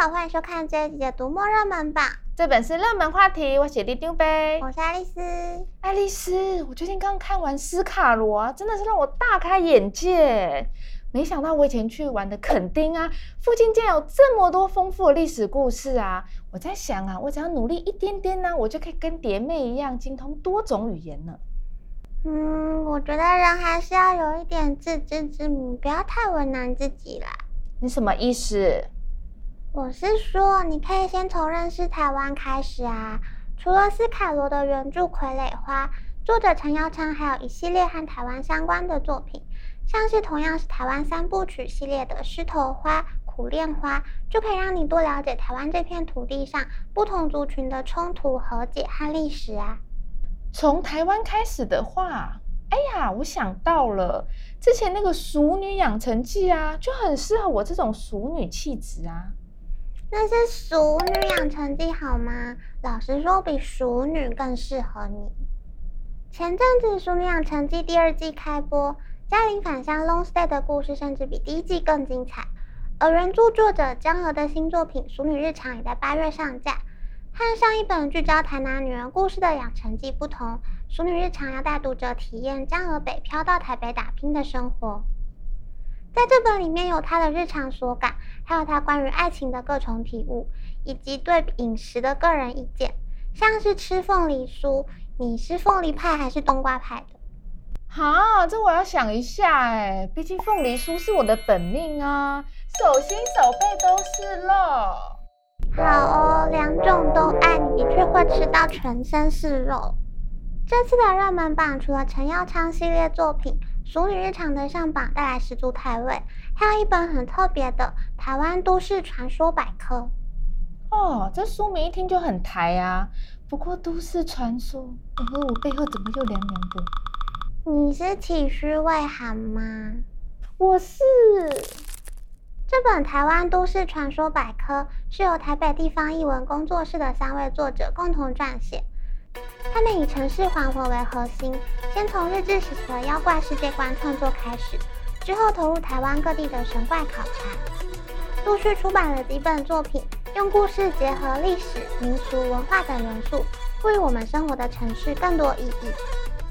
好，欢迎收看这一集的读墨热门榜。这本是热门话题，我写的丢呗。我是爱丽丝。爱丽丝，我最近刚看完斯卡罗啊，真的是让我大开眼界。没想到我以前去玩的垦丁啊，附近竟然有这么多丰富的历史故事啊！我在想啊，我只要努力一点点呢，我就可以跟蝶妹一样精通多种语言呢。嗯，我觉得人还是要有一点自知之明，不要太为难自己啦。你什么意思？我是说，你可以先从认识台湾开始啊。除了斯卡罗的原著《傀儡花》，作者陈耀昌还有一系列和台湾相关的作品，像是同样是台湾三部曲系列的《狮头花》《苦恋花》，就可以让你多了解台湾这片土地上不同族群的冲突、和解和历史啊。从台湾开始的话，哎呀，我想到了之前那个《熟女养成记》啊，就很适合我这种淑女气质啊。那是《熟女养成记》好吗？老实说，比《熟女》更适合你。前阵子《熟女养成记》第二季开播，嘉玲返乡 long stay 的故事甚至比第一季更精彩。而原著作者江娥的新作品《熟女日常》也在八月上架。和上一本聚焦台南女人故事的《养成记》不同，《熟女日常》要带读者体验江娥北漂到台北打拼的生活。在这本里面有他的日常所感，还有他关于爱情的各种体悟，以及对饮食的个人意见，像是吃凤梨酥，你是凤梨派还是冬瓜派的？哈，这我要想一下哎，毕竟凤梨酥是我的本命啊，手心手背都是肉。好哦，两种都爱，你的确会吃到全身是肉。这次的热门榜除了陈耀昌系列作品。《俗女日常》的上榜带来十足台位，还有一本很特别的《台湾都市传说百科》。哦，这书名一听就很台啊。不过都市传说，你和我背后怎么又凉凉的？你是体虚畏寒吗？我是。这本《台湾都市传说百科》是由台北地方译文工作室的三位作者共同撰写。他们以城市还魂为核心，先从日治时期的妖怪世界观创作开始，之后投入台湾各地的神怪考察，陆续出版了几本作品，用故事结合历史、民俗、文化等元素，赋予我们生活的城市更多意义。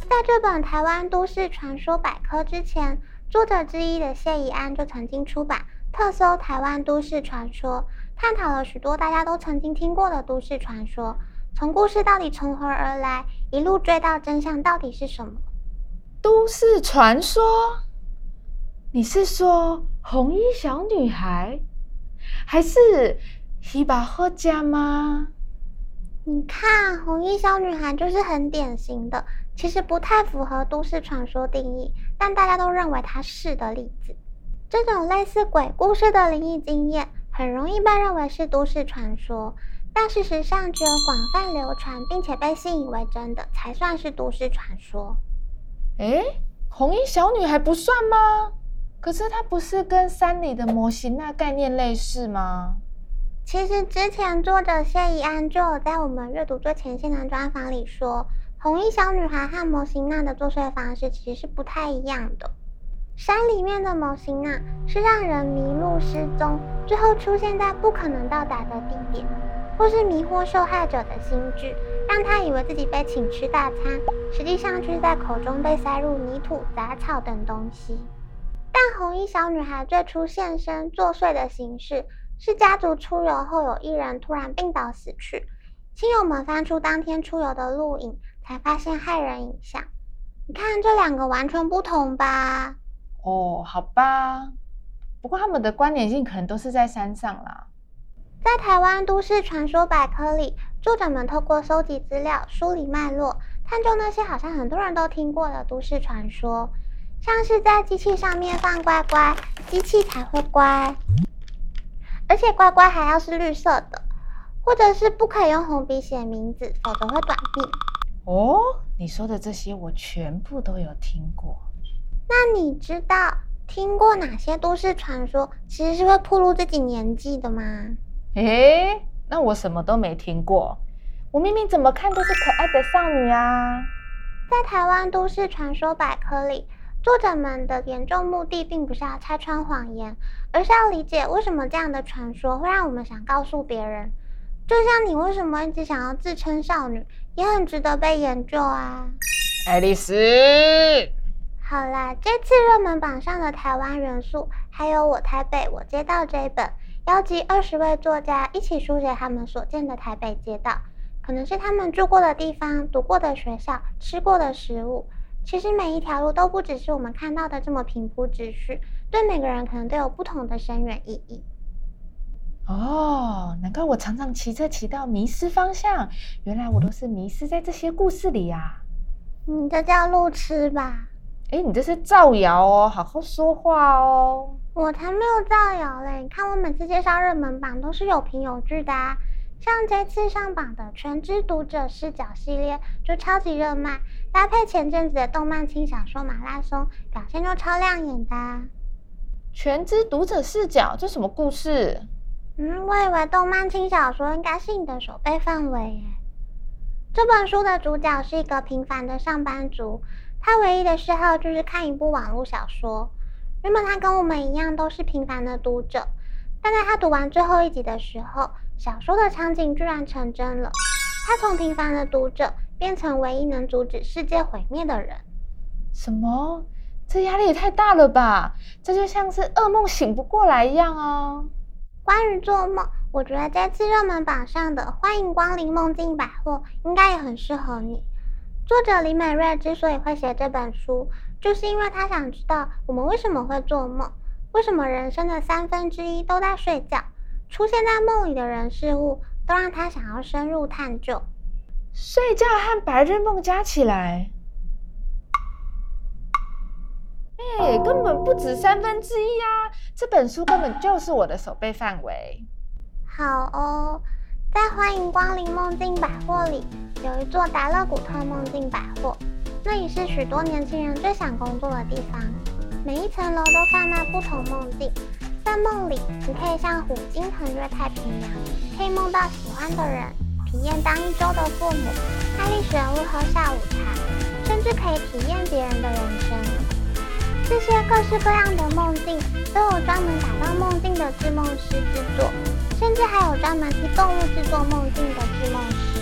在这本《台湾都市传说百科》之前，作者之一的谢宜安就曾经出版《特搜台湾都市传说》，探讨了许多大家都曾经听过的都市传说。从故事到底从何而来，一路追到真相到底是什么？都市传说？你是说红衣小女孩，还是希巴赫家吗？你看，红衣小女孩就是很典型的，其实不太符合都市传说定义，但大家都认为它是的例子。这种类似鬼故事的灵异经验，很容易被认为是都市传说。但事实上，只有广泛流传并且被信以为真的，才算是都市传说。诶，红衣小女孩不算吗？可是她不是跟山里的模型那概念类似吗？其实之前作者谢怡安就有在我们阅读最前线的专访里说，红衣小女孩和模型娜的作祟方式其实是不太一样的。山里面的魔神仔是让人迷路失踪，最后出现在不可能到达的地点。或是迷惑受害者的心智，让他以为自己被请吃大餐，实际上却在口中被塞入泥土、杂草等东西。但红衣小女孩最初现身作祟的形式，是家族出游后有一人突然病倒死去，亲友们翻出当天出游的录影，才发现骇人影像。你看这两个完全不同吧？哦，好吧，不过他们的关联性可能都是在山上啦。在台湾都市传说百科里，作者们透过收集资料、梳理脉络，探究那些好像很多人都听过的都市传说，像是在机器上面放乖乖，机器才会乖，而且乖乖还要是绿色的，或者是不可以用红笔写名字，否则会短命。哦，你说的这些我全部都有听过。那你知道听过哪些都市传说其实是会暴露自己年纪的吗？诶，那我什么都没听过。我明明怎么看都是可爱的少女啊！在台湾都市传说百科里，作者们的严重目的并不是要拆穿谎言，而是要理解为什么这样的传说会让我们想告诉别人。就像你为什么一直想要自称少女，也很值得被研究啊。爱丽丝，好啦，这次热门榜上的台湾元素，还有我台北我街道这一本，邀集二十位作家一起书写他们所见的台北街道，可能是他们住过的地方、读过的学校、吃过的食物。其实每一条路都不只是我们看到的这么平铺直叙，对每个人可能都有不同的深远意义。哦，难怪我常常骑车骑到迷失方向，原来我都是迷失在这些故事里呀、啊。你这叫路痴吧？哎，你这是造谣哦，好好说话哦。我才没有造谣嘞！你看我每次介绍热门榜都是有凭有据的啊。像这次上榜的《全知读者视角》系列就超级热卖，搭配前阵子的动漫轻小说马拉松，表现就超亮眼的。《全知读者视角》这什么故事？嗯，我以为动漫轻小说应该是你的手背范围耶。这本书的主角是一个平凡的上班族，他唯一的嗜好就是看一部网络小说。原本他跟我们一样都是平凡的读者，但在他读完最后一集的时候，小说的场景居然成真了。他从平凡的读者变成唯一能阻止世界毁灭的人。什么？这压力也太大了吧？这就像是噩梦醒不过来一样啊！关于做梦，我觉得这次热门榜上的《欢迎光临梦境百货》应该也很适合你。作者李美瑞之所以会写这本书，就是因为他想知道我们为什么会做梦，为什么人生的三分之一都在睡觉，出现在梦里的人事物都让他想要深入探究。睡觉和白日梦加起来，哎，根本不止三分之一啊！这本书根本就是我的手背范围。好哦。在欢迎光临梦境百货里，有一座达乐古特梦境百货，那里是许多年轻人最想工作的地方。每一层楼都贩卖不同梦境，在梦里，你可以像虎鲸横越太平洋，可以梦到喜欢的人，体验当一周的父母，和历史人物喝下午茶，甚至可以体验别人的人生。这些各式各样的梦境，都有专门打造梦境的制梦师制作。甚至还有专门替动物制作梦境的制梦师，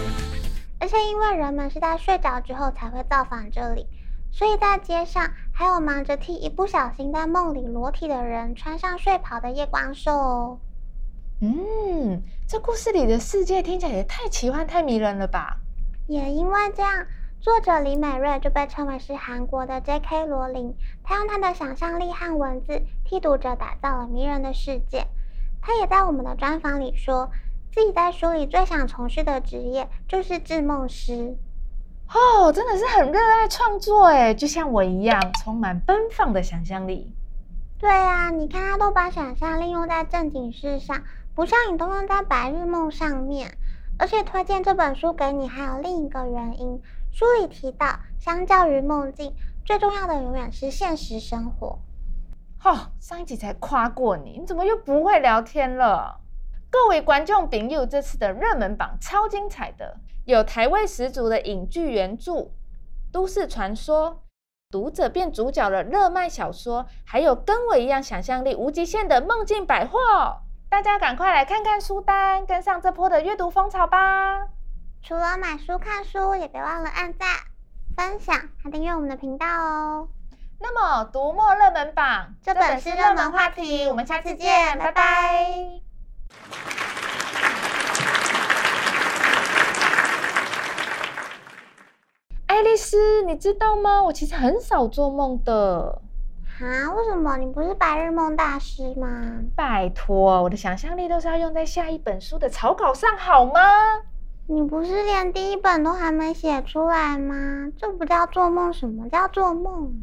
而且因为人们是在睡着之后才会造访这里，所以在街上还有忙着替一不小心在梦里裸体的人穿上睡袍的夜光兽哦。嗯，这故事里的世界听起来也太奇幻、太迷人了吧？也因为这样，作者李美瑞就被称为是韩国的 J.K. 罗琳。她用她的想象力和文字替读者打造了迷人的世界。他也在我们的专访里说，自己在书里最想从事的职业就是制梦师。哦，真的是很热爱创作哎，就像我一样，充满奔放的想象力。对啊，你看他都把想象力用在正经事上，不像你都用在白日梦上面。而且推荐这本书给你还有另一个原因，书里提到，相较于梦境，最重要的永远是现实生活。哦，上一集才夸过你，你怎么又不会聊天了？各位观众朋友，这次的热门榜超精彩的，有台味十足的影剧原著、都市传说、读者变主角的热卖小说，还有跟我一样想象力无极限的梦境百货。大家赶快来看看书单，跟上这波的阅读风潮吧！除了买书看书，也别忘了按赞、分享还订阅我们的频道哦。那么，读墨热门榜，这本是热门话题。我们下次见，拜拜。爱丽丝，你知道吗？我其实很少做梦的。啊？为什么？你不是白日梦大师吗？拜托，我的想象力都是要用在下一本书的草稿上，好吗？你不是连第一本都还没写出来吗？这不叫做梦，什么叫做梦？